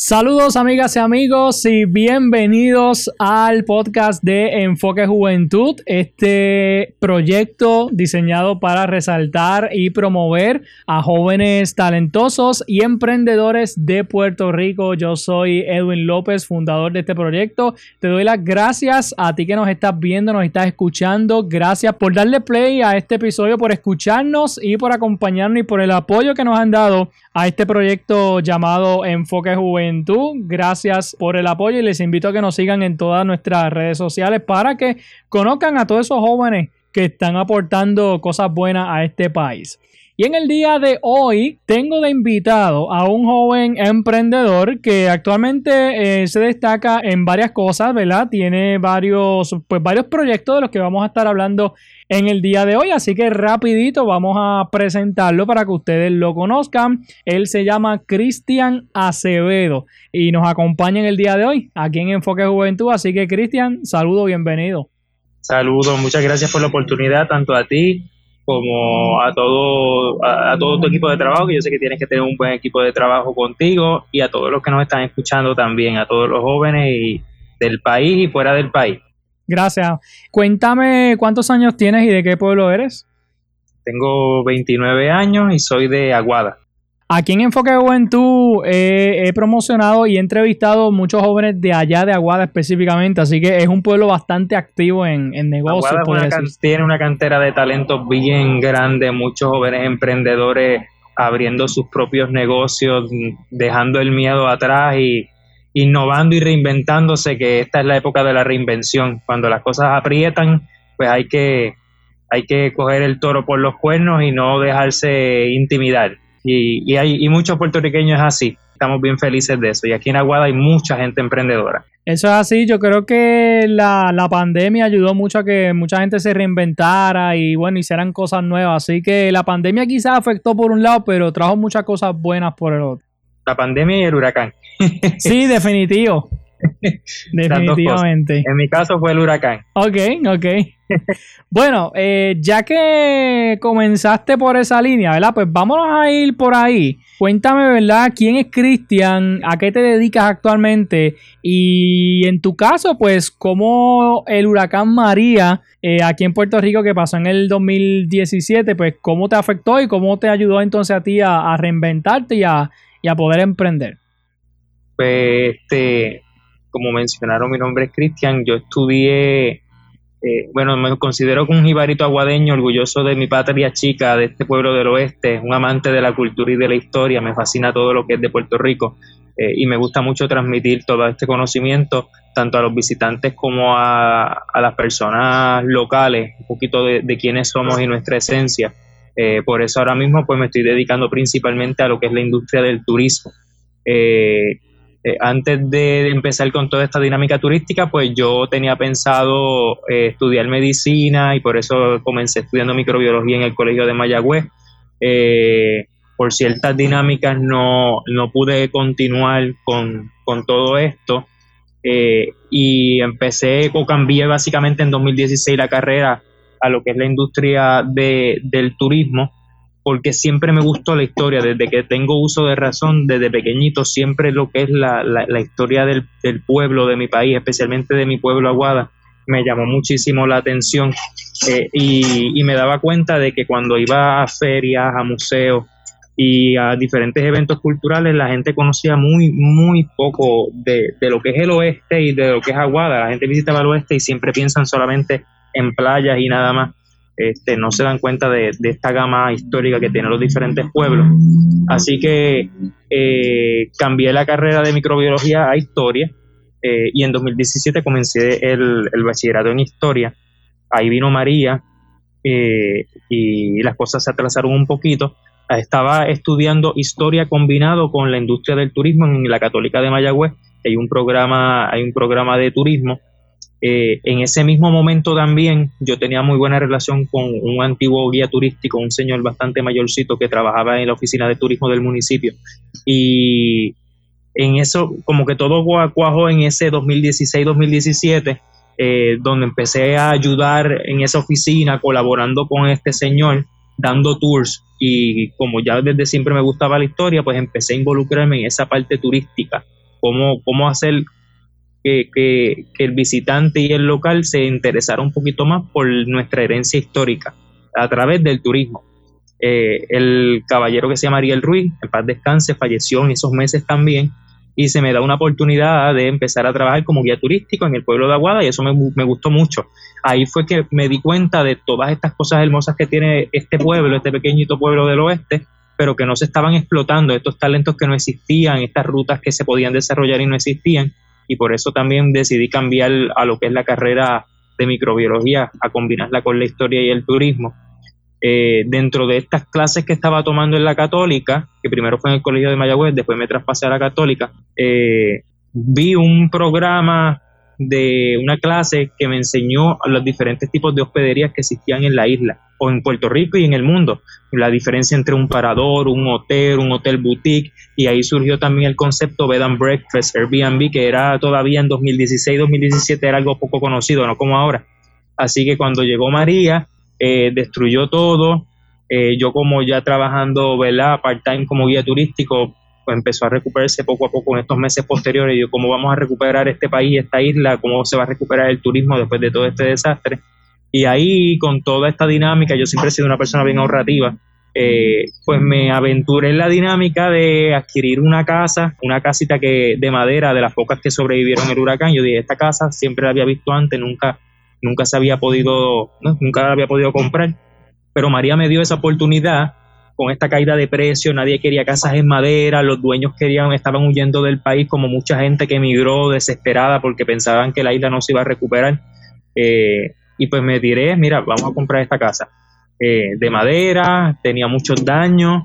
Saludos amigas y amigos y bienvenidos al podcast de Enfoque Juventud, este proyecto diseñado para resaltar y promover a jóvenes talentosos y emprendedores de Puerto Rico. Yo soy Edwin López, fundador de este proyecto. Te doy las gracias a ti que nos estás viendo, nos estás escuchando. Gracias por darle play a este episodio, por escucharnos y por acompañarnos y por el apoyo que nos han dado a este proyecto llamado Enfoque Juventud. Gracias por el apoyo y les invito a que nos sigan en todas nuestras redes sociales para que conozcan a todos esos jóvenes que están aportando cosas buenas a este país. Y en el día de hoy tengo de invitado a un joven emprendedor que actualmente eh, se destaca en varias cosas, ¿verdad? Tiene varios, pues varios proyectos de los que vamos a estar hablando en el día de hoy, así que rapidito vamos a presentarlo para que ustedes lo conozcan. Él se llama Cristian Acevedo y nos acompaña en el día de hoy aquí en Enfoque Juventud, así que Cristian, saludo, bienvenido. Saludos, muchas gracias por la oportunidad, tanto a ti como a todo, a, todo tu equipo de trabajo, que yo sé que tienes que tener un buen equipo de trabajo contigo, y a todos los que nos están escuchando también, a todos los jóvenes y del país y fuera del país. Gracias. Cuéntame cuántos años tienes y de qué pueblo eres. Tengo 29 años y soy de Aguada. Aquí en Enfoque Juventud eh, he promocionado y he entrevistado muchos jóvenes de allá de Aguada específicamente, así que es un pueblo bastante activo en, en negocios. Aguada tiene una cantera de talentos bien grande, muchos jóvenes emprendedores abriendo sus propios negocios, dejando el miedo atrás y innovando y reinventándose, que esta es la época de la reinvención. Cuando las cosas aprietan, pues hay que, hay que coger el toro por los cuernos y no dejarse intimidar y, hay muchos puertorriqueños así. Estamos bien felices de eso. Y aquí en Aguada hay mucha gente emprendedora. Eso es así. Yo creo que la, la pandemia ayudó mucho a que mucha gente se reinventara y bueno, hicieran cosas nuevas. Así que la pandemia quizás afectó por un lado, pero trajo muchas cosas buenas por el otro. La pandemia y el huracán. sí, definitivo. Definitivamente. En mi caso fue el huracán. Ok, ok. bueno, eh, ya que comenzaste por esa línea, ¿verdad? Pues vámonos a ir por ahí. Cuéntame, ¿verdad? ¿Quién es Cristian? ¿A qué te dedicas actualmente? Y en tu caso, pues, ¿cómo el huracán María eh, aquí en Puerto Rico que pasó en el 2017, pues, cómo te afectó y cómo te ayudó entonces a ti a, reinventarte y a, y a poder emprender? Pues, este, como mencionaron, mi nombre es Cristian, yo estudié, eh, bueno, me considero un jibarito aguadeño, orgulloso de mi patria chica, de este pueblo del oeste, un amante de la cultura y de la historia, me fascina todo lo que es de Puerto Rico eh, y me gusta mucho transmitir todo este conocimiento tanto a los visitantes como a, las personas locales, un poquito de, quiénes somos y nuestra esencia. Eh, por eso ahora mismo pues me estoy dedicando principalmente a lo que es la industria del turismo. Eh, eh, antes de empezar con toda esta dinámica turística, pues yo tenía pensado eh, estudiar medicina y por eso comencé estudiando microbiología en el Colegio de Mayagüez. Eh, por ciertas dinámicas no, no pude continuar con, todo esto y empecé o cambié básicamente en 2016 la carrera a lo que es la industria de, del turismo porque siempre me gustó la historia, desde que tengo uso de razón, desde pequeñito, siempre lo que es la, la, historia del, del, pueblo, de mi país, especialmente de mi pueblo Aguada, me llamó muchísimo la atención eh, y, y, me daba cuenta de que cuando iba a ferias, a museos y a diferentes eventos culturales, la gente conocía muy, muy poco de, de lo que es el oeste y de lo que es Aguada. La gente visitaba el oeste y siempre piensan solamente en playas y nada más este, no se dan cuenta de, esta gama histórica que tienen los diferentes pueblos. Así que eh, cambié la carrera de microbiología a historia. eh, y en 2017 comencé el, bachillerato en historia. Ahí vino María eh, y las cosas se atrasaron un poquito. Estaba estudiando historia combinado con la industria del turismo en la Católica de Mayagüez. Hay un programa, hay un programa de turismo. Eh, en ese mismo momento también yo tenía muy buena relación con un antiguo guía turístico, un señor bastante mayorcito que trabajaba en la oficina de turismo del municipio. Y en eso, como que todo cuajó en ese 2016-2017, eh, donde empecé a ayudar en esa oficina, colaborando con este señor, dando tours. Y como ya desde siempre me gustaba la historia, pues empecé a involucrarme en esa parte turística, cómo, cómo hacer que, que, el visitante y el local se interesara un poquito más por nuestra herencia histórica a través del turismo. Eh, el caballero que se llama Ariel Ruiz, en paz descanse, falleció en esos meses también y se me da una oportunidad de empezar a trabajar como guía turístico en el pueblo de Aguada y eso me, me, gustó mucho. Ahí fue que me di cuenta de todas estas cosas hermosas que tiene este pueblo, este pequeñito pueblo del oeste, pero que no se estaban explotando, estos talentos que no existían, estas rutas que se podían desarrollar y no existían. Y por eso también decidí cambiar a lo que es la carrera de microbiología, a combinarla con la historia y el turismo. Eh, dentro de estas clases que estaba tomando en la católica, que primero fue en el colegio de Mayagüez, después me traspasé a la católica, eh, vi un programa de una clase que me enseñó los diferentes tipos de hospederías que existían en la isla o en Puerto Rico y en el mundo. La diferencia entre un parador, un hotel, un hotel boutique y ahí surgió también el concepto bed and breakfast, Airbnb, que era todavía en 2016-2017 era algo poco conocido, no como ahora. Así que cuando llegó María, eh, destruyó todo. Eh, yo como ya trabajando, ¿verdad? Part-time como guía turístico, pues empezó a recuperarse poco a poco en estos meses posteriores. Y yo, ¿cómo vamos a recuperar este país, esta isla? ¿Cómo se va a recuperar el turismo después de todo este desastre? Y ahí, con toda esta dinámica, yo siempre he sido una persona bien ahorrativa, eh, pues me aventuré en la dinámica de adquirir una casa, una casita que de madera, de las pocas que sobrevivieron el huracán. Yo dije, esta casa siempre la había visto antes, nunca nunca se había podido, nunca la había podido comprar, pero María me dio esa oportunidad con esta caída de precio, nadie quería casas en madera, los dueños querían, estaban huyendo del país como mucha gente que emigró desesperada porque pensaban que la isla no se iba a recuperar. Eh, y pues me diré, mira, vamos a comprar esta casa eh, de madera, tenía muchos daños,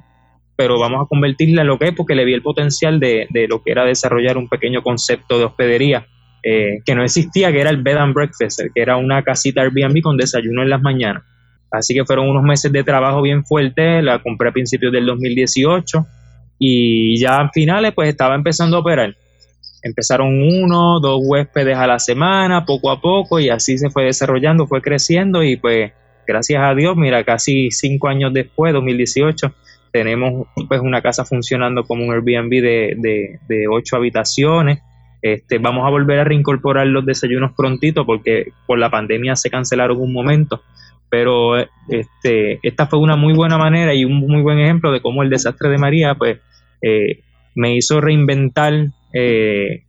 pero vamos a convertirla en lo que es porque le vi el potencial de, de lo que era desarrollar un pequeño concepto de hospedería eh, que no existía, que era el bed and breakfast, que era una casita Airbnb con desayuno en las mañanas. Así que fueron unos meses de trabajo bien fuertes, la compré a principios del 2018 y ya a finales pues estaba empezando a operar. Empezaron uno, dos huéspedes a la semana, poco a poco y así se fue desarrollando, fue creciendo y pues gracias a Dios, mira, casi cinco años después, 2018, tenemos pues una casa funcionando como un Airbnb de, de, ocho habitaciones. Este, vamos a volver a reincorporar los desayunos prontito porque por la pandemia se cancelaron un momento, pero este, esta fue una muy buena manera y un muy buen ejemplo de cómo el desastre de María pues, eh, me hizo reinventar eh,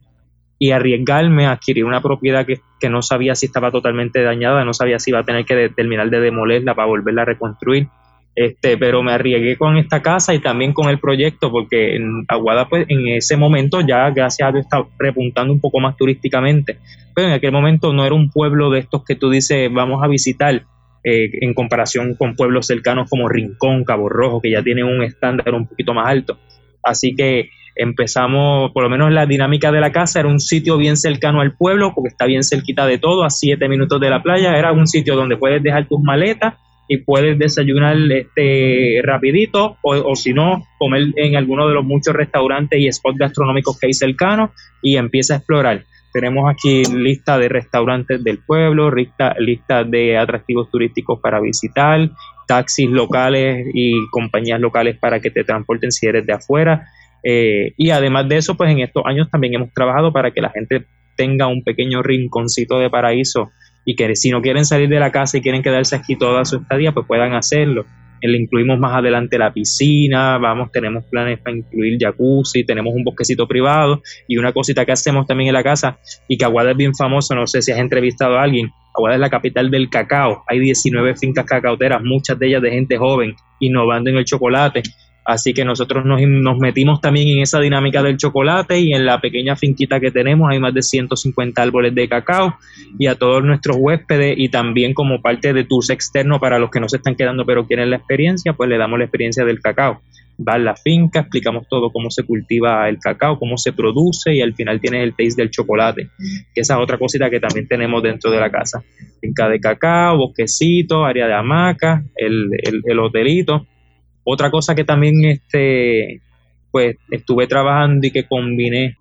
y arriesgarme a adquirir una propiedad que, que, no sabía si estaba totalmente dañada, no sabía si iba a tener que terminar de demolerla para volverla a reconstruir este, pero me arriesgué con esta casa y también con el proyecto porque en Aguada pues en ese momento ya gracias a Dios está repuntando un poco más turísticamente, pero en aquel momento no era un pueblo de estos que tú dices vamos a visitar eh, en comparación con pueblos cercanos como Rincón, Cabo Rojo, que ya tienen un estándar un poquito más alto. Así que empezamos, por lo menos la dinámica de la casa era un sitio bien cercano al pueblo, porque está bien cerquita de todo, a siete minutos de la playa, era un sitio donde puedes dejar tus maletas y puedes desayunar este rapidito o, o si no comer en alguno de los muchos restaurantes y spots gastronómicos que hay cercanos y empieza a explorar. Tenemos aquí lista de restaurantes del pueblo, lista, lista de atractivos turísticos para visitar, taxis locales y compañías locales para que te transporten si eres de afuera. Eh, y además de eso, pues en estos años también hemos trabajado para que la gente tenga un pequeño rinconcito de paraíso y que si no quieren salir de la casa y quieren quedarse aquí toda su estadía, pues puedan hacerlo. Le incluimos más adelante la piscina, vamos, tenemos planes para incluir jacuzzi, tenemos un bosquecito privado y una cosita que hacemos también en la casa y que Aguada es bien famoso, no sé si has entrevistado a alguien, Aguada es la capital del cacao, hay 19 fincas cacauteras, muchas de ellas de gente joven, innovando en el chocolate Así que nosotros nos, nos, metimos también en esa dinámica del chocolate y en la pequeña finquita que tenemos hay más de 150 árboles de cacao y a todos nuestros huéspedes y también como parte de tours externos para los que no se están quedando pero quieren la experiencia, pues le damos la experiencia del cacao. Va a la finca, explicamos todo cómo se cultiva el cacao, cómo se produce y al final tienes el taste del chocolate, que esa es otra cosita que también tenemos dentro de la casa. Finca de cacao, bosquecito, área de hamaca, el, el, el hotelito otra cosa que también este, pues estuve trabajando y que combiné.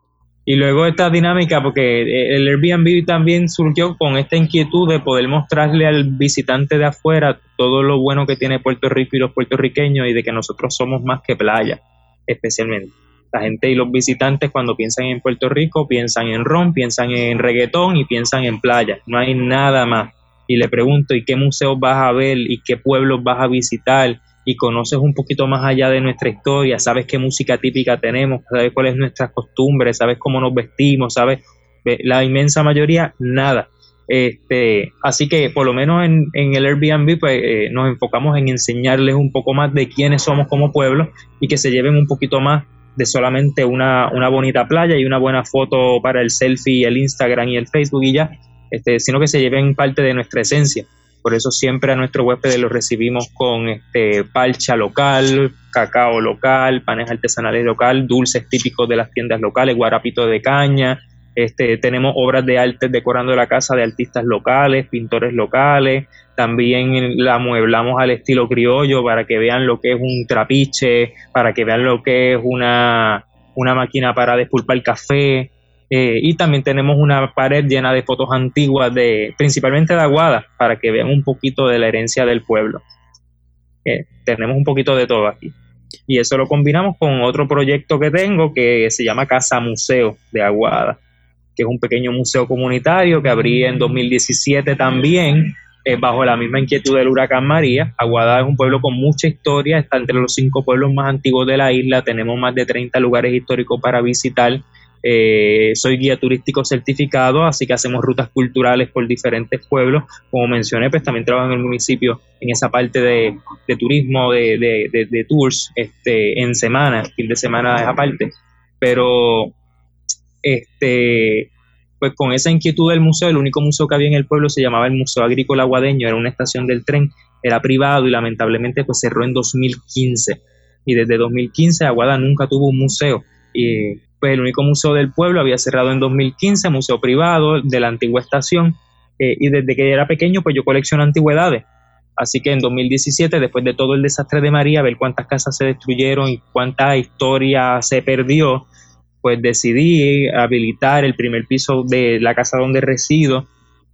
Y luego esta dinámica, porque el Airbnb también surgió con esta inquietud de poder mostrarle al visitante de afuera todo lo bueno que tiene Puerto Rico y los puertorriqueños y de que nosotros somos más que playa, especialmente. La gente y los visitantes cuando piensan en Puerto Rico piensan en ron, piensan en reggaetón y piensan en playa. No hay nada más. Y le pregunto, ¿y qué museos vas a ver? ¿Y qué pueblos vas a visitar? Y conoces un poquito más allá de nuestra historia, sabes qué música típica tenemos, sabes cuáles nuestras costumbres, sabes cómo nos vestimos, sabes la inmensa mayoría, nada. Este, así que por lo menos en, el Airbnb pues, eh, nos enfocamos en enseñarles un poco más de quiénes somos como pueblo y que se lleven un poquito más de solamente una, una bonita playa y una buena foto para el selfie, el Instagram y el Facebook y ya, este, sino que se lleven parte de nuestra esencia. Por eso siempre a nuestros huéspedes los recibimos con este palcha local, cacao local, panes artesanales local, dulces típicos de las tiendas locales, guarapito de caña. Este, tenemos obras de arte decorando la casa de artistas locales, pintores locales. También la amueblamos al estilo criollo para que vean lo que es un trapiche, para que vean lo que es una, una máquina para despulpar café. Eh, y también tenemos una pared llena de fotos antiguas, de, principalmente de Aguada, para que vean un poquito de la herencia del pueblo. Eh, tenemos un poquito de todo aquí. Y eso lo combinamos con otro proyecto que tengo que se llama Casa Museo de Aguada, que es un pequeño museo comunitario que abrí en 2017 también, eh, bajo la misma inquietud del huracán María. Aguada es un pueblo con mucha historia, está entre los cinco pueblos más antiguos de la isla, tenemos más de 30 lugares históricos para visitar eh, soy guía turístico certificado, así que hacemos rutas culturales por diferentes pueblos. Como mencioné, pues también trabajo en el municipio en esa parte de, turismo, de, tours, este, en semana, fin de semana es aparte. Pero, este, pues con esa inquietud del museo, el único museo que había en el pueblo se llamaba el Museo Agrícola Aguadeño, era una estación del tren, era privado y lamentablemente pues cerró en 2015. Y desde 2015 Aguada nunca tuvo un museo. Y pues el único museo del pueblo había cerrado en 2015, museo privado de la antigua estación, eh, y desde que era pequeño pues yo colecciono antigüedades. Así que en 2017, después de todo el desastre de María, ver cuántas casas se destruyeron y cuánta historia se perdió, pues decidí habilitar el primer piso de la casa donde resido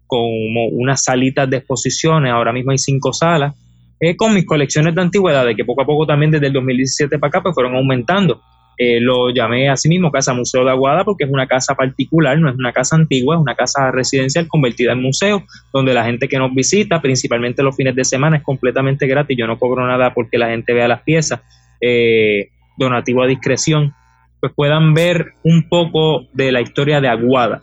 como unas salitas de exposiciones, ahora mismo hay cinco salas, eh, con mis colecciones de antigüedades, que poco a poco también desde el 2017 para acá pues fueron aumentando. Eh, lo llamé así mismo Casa Museo de Aguada porque es una casa particular, no es una casa antigua, es una casa residencial convertida en museo, donde la gente que nos visita, principalmente los fines de semana, es completamente gratis. Yo no cobro nada porque la gente vea las piezas, eh, donativo a discreción, pues puedan ver un poco de la historia de Aguada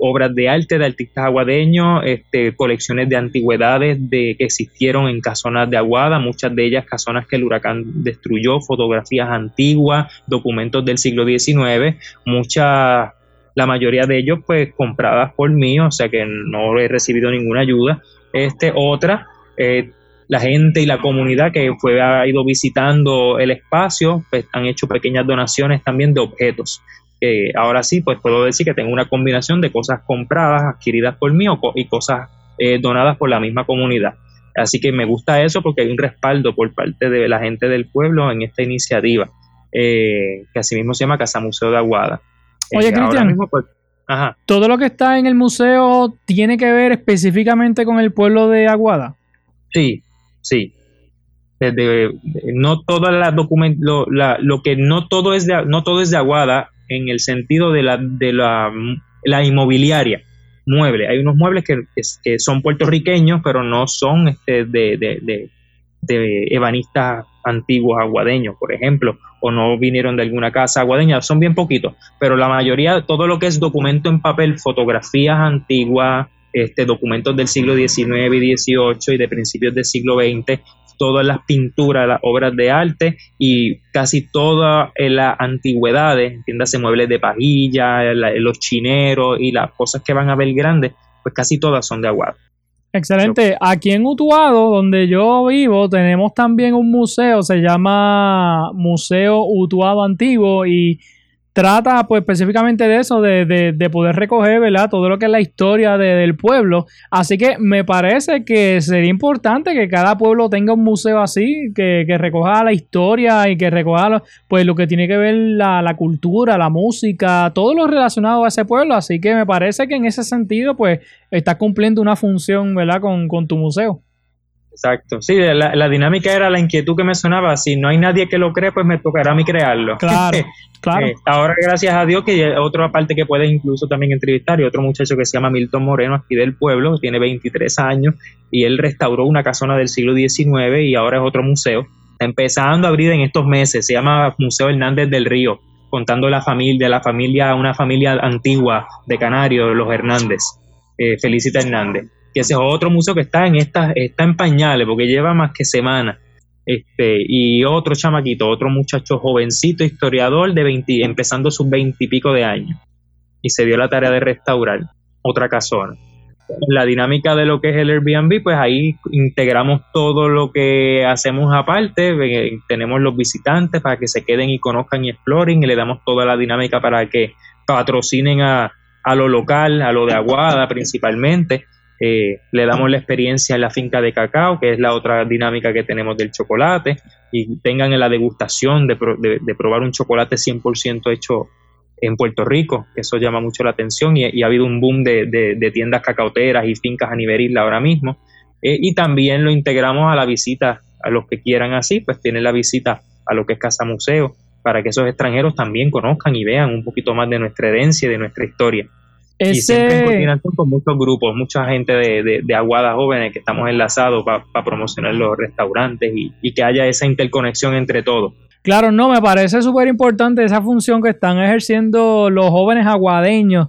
obras de arte de artistas aguadeños, este, colecciones de antigüedades de, que existieron en casonas de Aguada, muchas de ellas casonas que el huracán destruyó, fotografías antiguas, documentos del siglo XIX, muchas, la mayoría de ellos pues compradas por mí, o sea que no he recibido ninguna ayuda. Este, otra, eh, la gente y la comunidad que fue, ha ido visitando el espacio, pues han hecho pequeñas donaciones también de objetos ahora sí, pues puedo decir que tengo una combinación de cosas compradas, adquiridas por mí y cosas eh, donadas por la misma comunidad. Así que me gusta eso porque hay un respaldo por parte de la gente del pueblo en esta iniciativa, eh, que asimismo se llama Casa Museo de Aguada. Oye, eh, Cristian, pues, ¿todo lo que está en el museo tiene que ver específicamente con el pueblo de Aguada? Sí, sí. Desde, no todas las documentos, lo, que no todo es de, no todo es de Aguada, en el sentido de la, de la, la inmobiliaria, mueble. Hay unos muebles que, que, son puertorriqueños, pero no son este, de, de, de, ebanistas antiguos aguadeños, por ejemplo, o no vinieron de alguna casa aguadeña, son bien poquitos, pero la mayoría, todo lo que es documento en papel, fotografías antiguas, este, documentos del siglo XIX y XVIII y de principios del siglo XX, todas las pinturas, las obras de arte y casi todas las antigüedades, entiéndase muebles de pajilla, los chineros y las cosas que van a ver grandes, pues casi todas son de Aguada. Excelente. Aquí en Utuado, donde yo vivo, tenemos también un museo, se llama Museo Utuado Antiguo y trata pues específicamente de eso, de, de, poder recoger, ¿verdad? Todo lo que es la historia del pueblo. Así que me parece que sería importante que cada pueblo tenga un museo así, que, que recoja la historia y que recoja pues lo que tiene que ver la, la, cultura, la música, todo lo relacionado a ese pueblo. Así que me parece que en ese sentido pues está cumpliendo una función, ¿verdad? Con, con tu museo. Exacto. Sí, la, dinámica era la inquietud que me sonaba. Si no hay nadie que lo cree, pues me tocará a mí crearlo. Claro, claro. Eh, ahora, gracias a Dios, que otra parte que puede incluso también entrevistar, y otro muchacho que se llama Milton Moreno, aquí del pueblo, tiene 23 años, y él restauró una casona del siglo XIX y ahora es otro museo. Está empezando a abrir en estos meses, se llama Museo Hernández del Río, contando la familia, la familia, una familia antigua de Canarios, los Hernández. Eh, Felicita Hernández que ese es otro museo que está en esta, está en pañales porque lleva más que semana. Este, y otro chamaquito, otro muchacho jovencito, historiador de 20, empezando sus veintipico de años. Y se dio la tarea de restaurar otra casona. La dinámica de lo que es el Airbnb, pues ahí integramos todo lo que hacemos aparte, tenemos los visitantes para que se queden y conozcan y exploren, y le damos toda la dinámica para que patrocinen a, a lo local, a lo de Aguada principalmente, eh, le damos la experiencia en la finca de cacao, que es la otra dinámica que tenemos del chocolate, y tengan la degustación de, probar un chocolate 100% hecho en Puerto Rico, que eso llama mucho la atención y, ha habido un boom de, tiendas cacauteras y fincas a nivel isla ahora mismo. Eh, y también lo integramos a la visita, a los que quieran así, pues tienen la visita a lo que es Casa Museo, para que esos extranjeros también conozcan y vean un poquito más de nuestra herencia y de nuestra historia. Y siempre en coordinación con muchos grupos, mucha gente de, de, Aguada Jóvenes que estamos enlazados para promocionar los restaurantes y, que haya esa interconexión entre todos. Claro, no, me parece súper importante esa función que están ejerciendo los jóvenes aguadeños.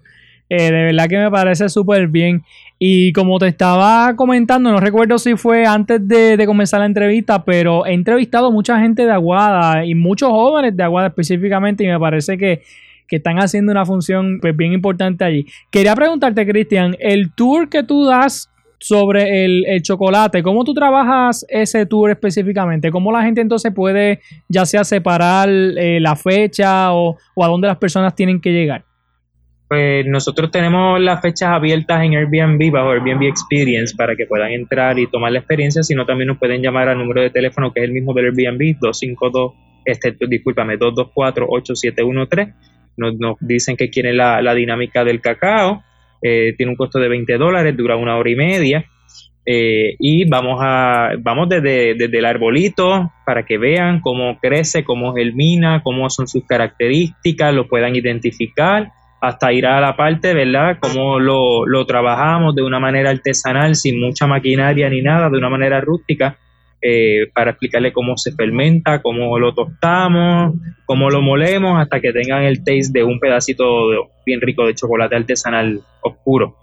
Eh, de verdad que me parece súper bien. Y como te estaba comentando, no recuerdo si fue antes de, de, comenzar la entrevista, pero he entrevistado mucha gente de Aguada y muchos jóvenes de Aguada específicamente y me parece que que están haciendo una función pues, bien importante allí. Quería preguntarte, Cristian, el tour que tú das sobre el, chocolate, ¿cómo tú trabajas ese tour específicamente? ¿Cómo la gente entonces puede ya sea separar eh, la fecha o, a dónde las personas tienen que llegar? Pues nosotros tenemos las fechas abiertas en Airbnb bajo Airbnb Experience para que puedan entrar y tomar la experiencia, sino también nos pueden llamar al número de teléfono que es el mismo del Airbnb 252 este, discúlpame, 224-8713 nos, dicen que quieren la, dinámica del cacao, eh, tiene un costo de 20 dólares, dura una hora y media. Eh, y vamos a vamos desde, desde, el arbolito para que vean cómo crece, cómo germina, cómo son sus características, lo puedan identificar, hasta ir a la parte, ¿verdad? Cómo lo, lo trabajamos de una manera artesanal, sin mucha maquinaria ni nada, de una manera rústica, eh, para explicarle cómo se fermenta, cómo lo tostamos, cómo lo molemos, hasta que tengan el taste de un pedacito bien rico de chocolate artesanal oscuro.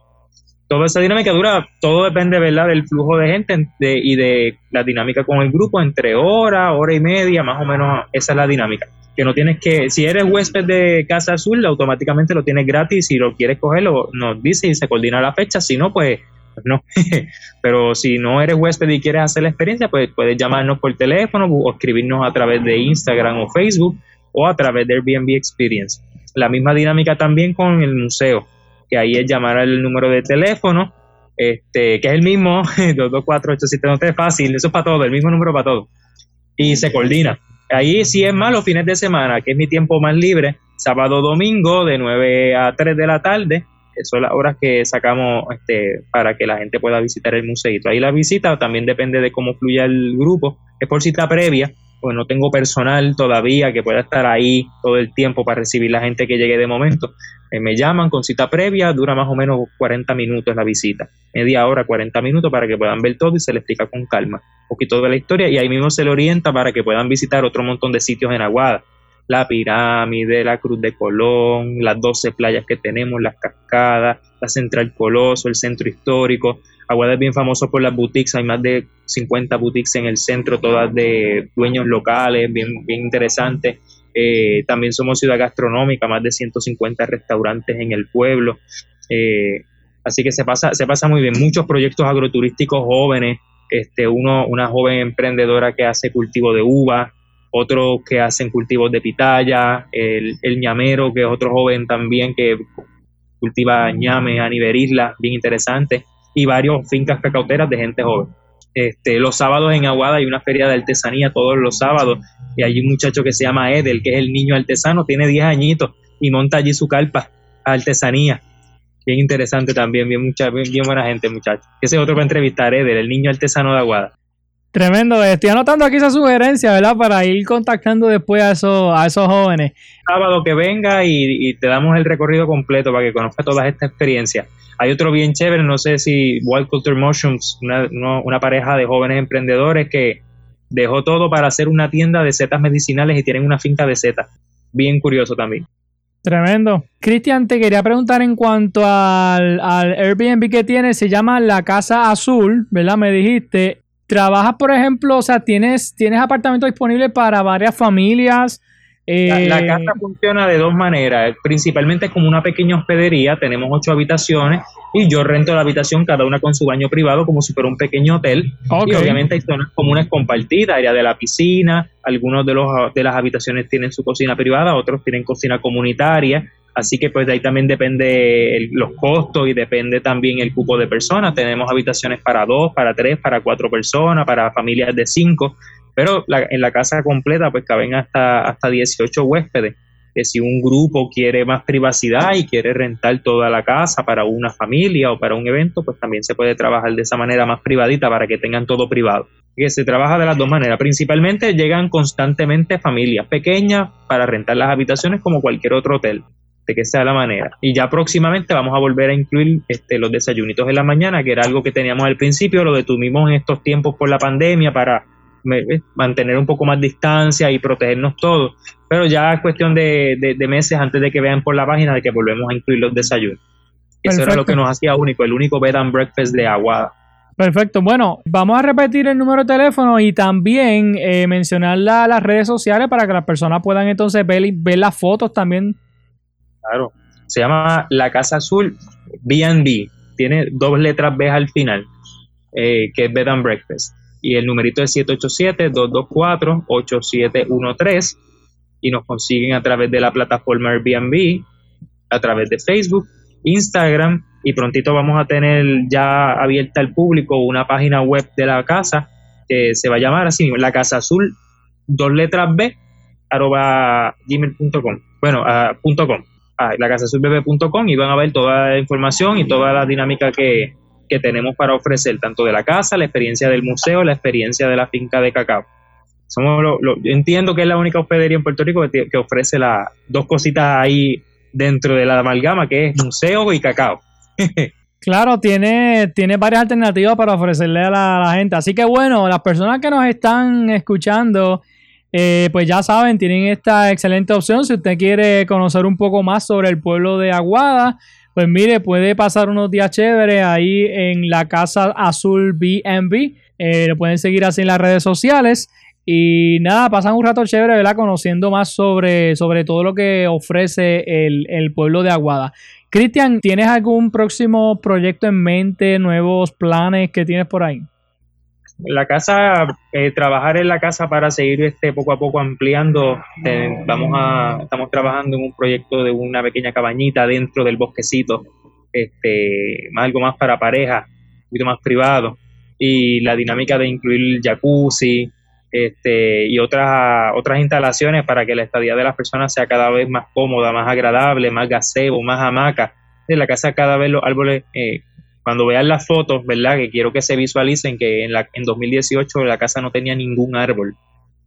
Toda esa dinámica dura, todo depende ¿verdad? del flujo de gente y de la dinámica con el grupo, entre hora, hora y media, más o menos esa es la dinámica. Que no tienes que, si eres huésped de Casa Azul, automáticamente lo tienes gratis, si lo quieres coger, nos dice y se coordina la fecha, si no, pues no. Pero si no eres huésped y quieres hacer la experiencia, pues puedes llamarnos por teléfono o escribirnos a través de Instagram o Facebook o a través de Airbnb Experience. La misma dinámica también con el museo, que ahí es llamar al número de teléfono, este, que es el mismo, 224-873, fácil, eso es para todo, el mismo número para todo. Y se coordina. Ahí sí es más los fines de semana, que es mi tiempo más libre, sábado, domingo, de 9 a 3 de la tarde, son las horas que sacamos este, para que la gente pueda visitar el museo. Ahí la visita también depende de cómo fluya el grupo, es por cita previa, pues no tengo personal todavía que pueda estar ahí todo el tiempo para recibir la gente que llegue de momento. Eh, me llaman con cita previa, dura más o menos 40 minutos la visita, media hora, 40 minutos para que puedan ver todo y se le explica con calma un poquito de la historia y ahí mismo se le orienta para que puedan visitar otro montón de sitios en Aguada la pirámide, la Cruz de Colón, las 12 playas que tenemos, las cascadas, la Central Coloso, el centro histórico. Aguada es bien famoso por las boutiques, hay más de 50 boutiques en el centro, todas de dueños locales, bien, bien interesantes. Eh, también somos ciudad gastronómica, más de 150 restaurantes en el pueblo. Eh, así que se pasa, se pasa muy bien. Muchos proyectos agroturísticos jóvenes, este, uno, una joven emprendedora que hace cultivo de uva, otros que hacen cultivos de pitaya, el, el ñamero, que es otro joven también que cultiva ñame a nivel bien interesante, y varios fincas cacauteras de gente joven. Este, los sábados en Aguada hay una feria de artesanía todos los sábados y hay un muchacho que se llama Edel, que es el niño artesano, tiene 10 añitos y monta allí su carpa artesanía. Bien interesante también, bien, mucha, bien, buena gente, muchacho. Ese es otro para entrevistar, Edel, el niño artesano de Aguada. Tremendo, estoy anotando aquí esa sugerencia, ¿verdad? Para ir contactando después a esos, a esos jóvenes. Sábado que venga y, te damos el recorrido completo para que conozca todas estas experiencias. Hay otro bien chévere, no sé si Wild Culture Motions, una, una pareja de jóvenes emprendedores que dejó todo para hacer una tienda de setas medicinales y tienen una finca de setas. Bien curioso también. Tremendo. Cristian, te quería preguntar en cuanto al, al Airbnb que tiene, se llama La Casa Azul, ¿verdad? Me dijiste. ¿Trabajas, por ejemplo, o sea, tienes, tienes apartamento disponible para varias familias? La, eh, casa funciona de dos maneras, principalmente como una pequeña hospedería, tenemos ocho habitaciones y yo rento la habitación cada una con su baño privado como si fuera un pequeño hotel y obviamente hay zonas comunes compartidas, área de la piscina, algunos de, los, de las habitaciones tienen su cocina privada, otros tienen cocina comunitaria, Así que pues de ahí también depende los costos y depende también el cupo de personas. Tenemos habitaciones para dos, para tres, para cuatro personas, para familias de cinco, pero en la casa completa pues caben hasta, hasta 18 huéspedes. Que si un grupo quiere más privacidad y quiere rentar toda la casa para una familia o para un evento, pues también se puede trabajar de esa manera más privadita para que tengan todo privado. Que se trabaja de las dos maneras. Principalmente llegan constantemente familias pequeñas para rentar las habitaciones como cualquier otro hotel que sea la manera. Y ya próximamente vamos a volver a incluir este, los desayunitos en la mañana, que era algo que teníamos al principio, lo detuvimos en estos tiempos por la pandemia para eh, mantener un poco más distancia y protegernos todos. Pero ya es cuestión de, meses antes de que vean por la página de que volvemos a incluir los desayunos. Eso era lo que nos hacía único, el único bed and breakfast de Aguada. Perfecto. Bueno, vamos a repetir el número de teléfono y también eh, mencionar las redes sociales para que las personas puedan entonces ver, ver las fotos también Claro. Se llama La Casa Azul B&B. Tiene dos letras B al final, eh, que es Bed and Breakfast. Y el numerito es 787-224-8713. Y nos consiguen a través de la plataforma Airbnb, a través de Facebook, Instagram. Y prontito vamos a tener ya abierta al público una página web de la casa que se va a llamar así, La Casa Azul, dos letras B, arroba gmail.com. Bueno, uh, punto com a lacasasulbebe.com y van a ver toda la información y toda la dinámica que, tenemos para ofrecer, tanto de la casa, la experiencia del museo, la experiencia de la finca de cacao. Somos yo entiendo que es la única hospedería en Puerto Rico que, ofrece las dos cositas ahí dentro de la amalgama, que es museo y cacao. Claro, tiene, tiene varias alternativas para ofrecerle a la, gente. Así que bueno, las personas que nos están escuchando eh, pues ya saben, tienen esta excelente opción. Si usted quiere conocer un poco más sobre el pueblo de Aguada, pues mire, puede pasar unos días chéveres ahí en la Casa Azul BNB. Eh, lo pueden seguir así en las redes sociales. Y nada, pasan un rato chévere, ¿verdad? Conociendo más sobre, sobre todo lo que ofrece el, el pueblo de Aguada. Cristian, ¿tienes algún próximo proyecto en mente, nuevos planes que tienes por ahí? La casa, eh, trabajar en la casa para seguir este poco a poco ampliando. vamos a, estamos trabajando en un proyecto de una pequeña cabañita dentro del bosquecito, este, algo más para pareja, un poquito más privado. Y la dinámica de incluir jacuzzi, este, y otras, otras instalaciones para que la estadía de las personas sea cada vez más cómoda, más agradable, más gazebo, más hamaca. En la casa cada vez los árboles eh, cuando vean las fotos, ¿verdad? Que quiero que se visualicen que en, la, en 2018 la casa no tenía ningún árbol,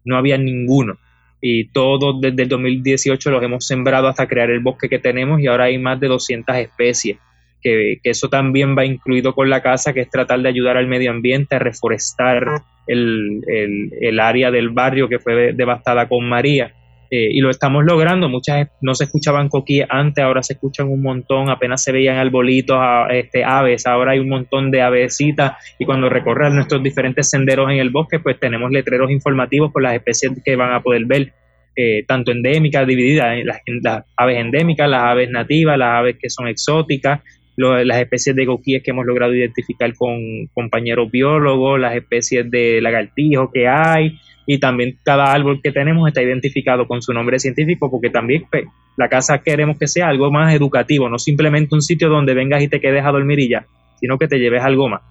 no había ninguno. Y todos desde el 2018 los hemos sembrado hasta crear el bosque que tenemos y ahora hay más de 200 especies. Que, eso también va incluido con la casa, que es tratar de ayudar al medio ambiente a reforestar el, área del barrio que fue devastada con María eh, y lo estamos logrando. Muchas no se escuchaban coquíes antes, ahora se escuchan un montón, apenas se veían arbolitos, este, aves, ahora hay un montón de avecitas y cuando recorren nuestros diferentes senderos en el bosque, pues tenemos letreros informativos por las especies que van a poder ver. Eh, tanto endémicas, divididas en las, las, aves endémicas, las aves nativas, las aves que son exóticas, las especies de coquíes que hemos logrado identificar con compañeros biólogos, las especies de lagartijos que hay, y también cada árbol que tenemos está identificado con su nombre científico porque también pues, la casa queremos que sea algo más educativo, no simplemente un sitio donde vengas y te quedes a dormir y ya, sino que te lleves algo más.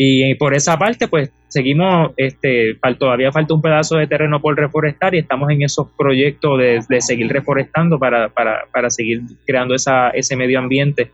Y por esa parte, pues seguimos, este, todavía falta un pedazo de terreno por reforestar y estamos en esos proyectos de, de seguir reforestando para, para, para seguir creando esa, ese medio ambiente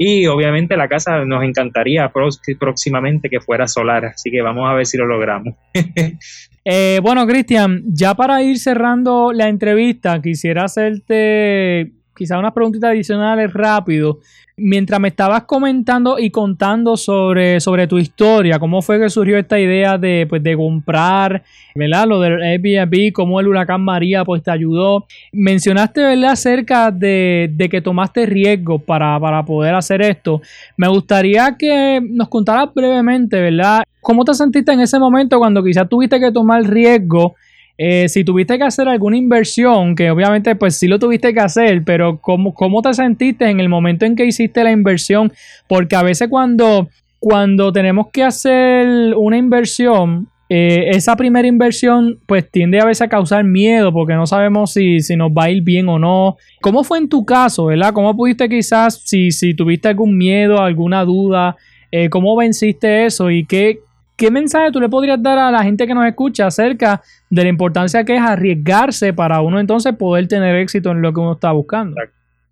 y obviamente la casa nos encantaría próximamente que fuera solar, así que vamos a ver si lo logramos. eh, bueno, Cristian, ya para ir cerrando la entrevista, quisiera hacerte quizá unas preguntitas adicionales rápido. Mientras me estabas comentando y contando sobre, sobre tu historia, cómo fue que surgió esta idea de, pues, de comprar, ¿verdad? Lo del Airbnb, cómo el huracán María pues te ayudó. Mencionaste, ¿verdad? Acerca de, de que tomaste riesgo para, para poder hacer esto. Me gustaría que nos contaras brevemente, ¿verdad? ¿Cómo te sentiste en ese momento cuando quizás tuviste que tomar riesgo? Eh, si tuviste que hacer alguna inversión, que obviamente pues sí lo tuviste que hacer, pero ¿cómo, ¿cómo te sentiste en el momento en que hiciste la inversión? Porque a veces cuando, cuando tenemos que hacer una inversión, eh, esa primera inversión pues tiende a veces a causar miedo porque no sabemos si, si, nos va a ir bien o no. ¿Cómo fue en tu caso, verdad? ¿Cómo pudiste quizás, si, si tuviste algún miedo, alguna duda, eh, cómo venciste eso y qué, ¿Qué mensaje tú le podrías dar a la gente que nos escucha acerca de la importancia que es arriesgarse para uno entonces poder tener éxito en lo que uno está buscando?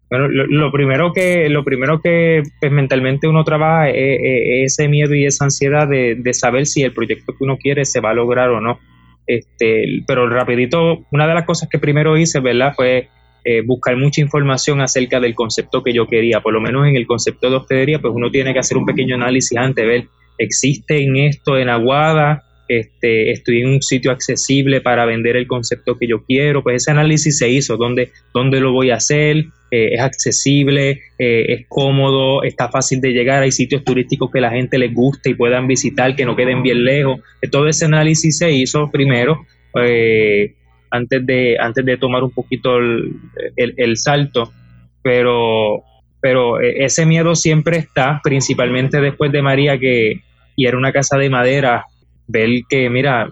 Bueno, lo, primero que lo primero que pues, mentalmente uno trabaja es, ese miedo y esa ansiedad de, saber si el proyecto que uno quiere se va a lograr o no. Este, pero rapidito, una de las cosas que primero hice, ¿verdad? Fue eh, buscar mucha información acerca del concepto que yo quería, por lo menos en el concepto de hospedería, pues uno tiene que hacer un pequeño análisis antes, ver existe en esto en Aguada, este, estoy en un sitio accesible para vender el concepto que yo quiero, pues ese análisis se hizo, dónde, dónde lo voy a hacer, eh, es accesible, eh, es cómodo, está fácil de llegar, hay sitios turísticos que la gente les guste y puedan visitar, que no queden bien lejos, eh, todo ese análisis se hizo primero, antes, de, antes de tomar un poquito el, el salto, pero pero ese miedo siempre está, principalmente después de María, que, y era una casa de madera, ver que, mira,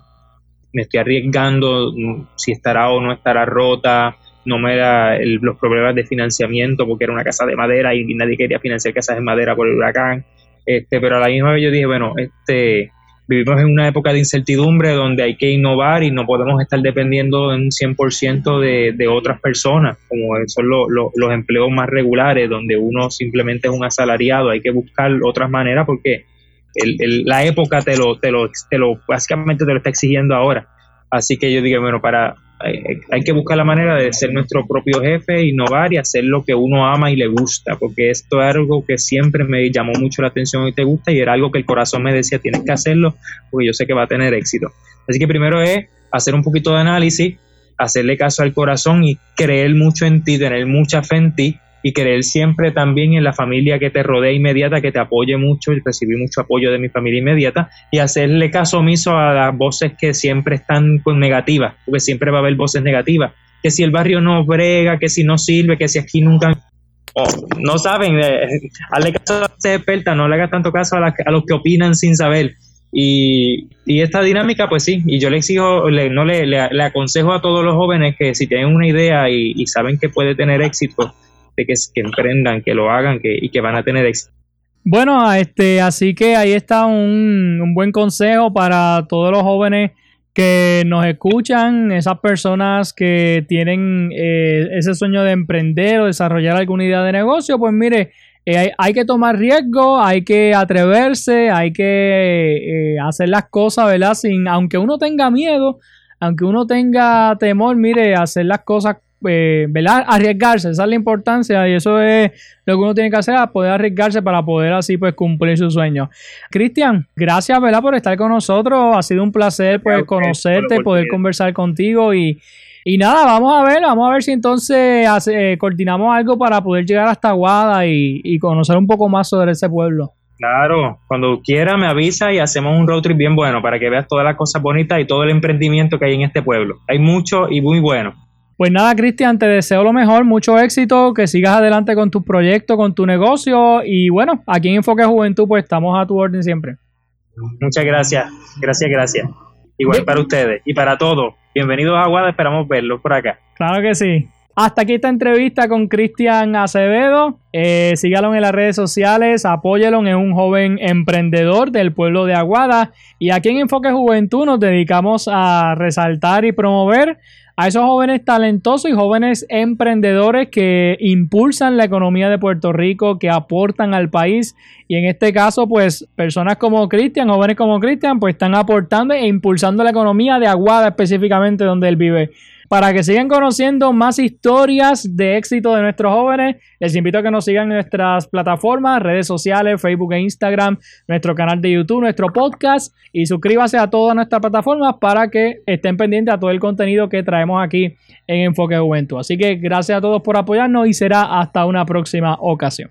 me estoy arriesgando mm, si estará o no estará rota, no me da los problemas de financiamiento porque era una casa de madera y nadie quería financiar casas de madera por el huracán. Este, pero a la misma vez yo dije, bueno, este, vivimos en una época de incertidumbre donde hay que innovar y no podemos estar dependiendo en 100% de, de otras personas, como son los empleos más regulares, donde uno simplemente es un asalariado, hay que buscar otras maneras porque la época te lo, te lo, te lo, básicamente te lo está exigiendo ahora. Así que yo digo, bueno, para, hay, que buscar la manera de ser nuestro propio jefe, innovar y hacer lo que uno ama y le gusta, porque esto es algo que siempre me llamó mucho la atención y te gusta y era algo que el corazón me decía, tienes que hacerlo porque yo sé que va a tener éxito. Así que primero es hacer un poquito de análisis, hacerle caso al corazón y creer mucho en ti, tener mucha fe en ti y creer siempre también en la familia que te rodea inmediata, que te apoye mucho y recibir mucho apoyo de mi familia inmediata y hacerle caso omiso a las voces que siempre están pues, negativas, porque siempre va a haber voces negativas, que si el barrio no brega, que si no sirve, que si aquí nunca... no saben, eh, hazle caso a los expertas, no le hagas tanto caso a, los que opinan sin saber. Y, esta dinámica, pues sí, y yo le exijo, le, no le, le, aconsejo a todos los jóvenes que si tienen una idea y, y saben que puede tener éxito, que, emprendan, que lo hagan que, y que van a tener éxito. Bueno, este, así que ahí está un, un buen consejo para todos los jóvenes que nos escuchan, esas personas que tienen eh, ese sueño de emprender o desarrollar alguna idea de negocio, pues mire, eh, hay, hay, que tomar riesgo, hay que atreverse, hay que eh, hacer las cosas, ¿verdad? Sin, aunque uno tenga miedo, aunque uno tenga temor, mire, hacer las cosas eh, Arriesgarse, esa es la importancia y eso es lo que uno tiene que hacer, poder arriesgarse para poder así pues cumplir su sueño. Cristian, gracias, ¿verdad? Por estar con nosotros, ha sido un placer pues conocerte, poder conversar contigo y Y nada, vamos a ver, vamos a ver si entonces hace, coordinamos algo para poder llegar hasta Aguada y, y conocer un poco más sobre ese pueblo. Claro, cuando quiera me avisa y hacemos un road trip bien bueno para que veas todas las cosas bonitas y todo el emprendimiento que hay en este pueblo. Hay mucho y muy bueno. Pues nada, Cristian, te deseo lo mejor, mucho éxito, que sigas adelante con tu proyecto, con tu negocio y bueno, aquí en Enfoque Juventud pues estamos a tu orden siempre. Muchas gracias, gracias, gracias. Igual para ustedes y para todos. Bienvenidos a Aguada, esperamos verlos por acá. Claro que sí. Hasta aquí esta entrevista con Cristian Acevedo. Eh, sígalo en las redes sociales, apóyelo, es un joven emprendedor del pueblo de Aguada. Y aquí en Enfoque Juventud nos dedicamos a resaltar y promover a esos jóvenes talentosos y jóvenes emprendedores que impulsan la economía de Puerto Rico, que aportan al país. Y en este caso, pues personas como Cristian, jóvenes como Cristian, pues están aportando e impulsando la economía de Aguada específicamente donde él vive. Para que sigan conociendo más historias de éxito de nuestros jóvenes, les invito a que nos sigan en nuestras plataformas, redes sociales, Facebook e Instagram, nuestro canal de YouTube, nuestro podcast y suscríbase a todas nuestras plataformas para que estén pendientes a todo el contenido que traemos aquí en Enfoque Juventud. Así que gracias a todos por apoyarnos y será hasta una próxima ocasión.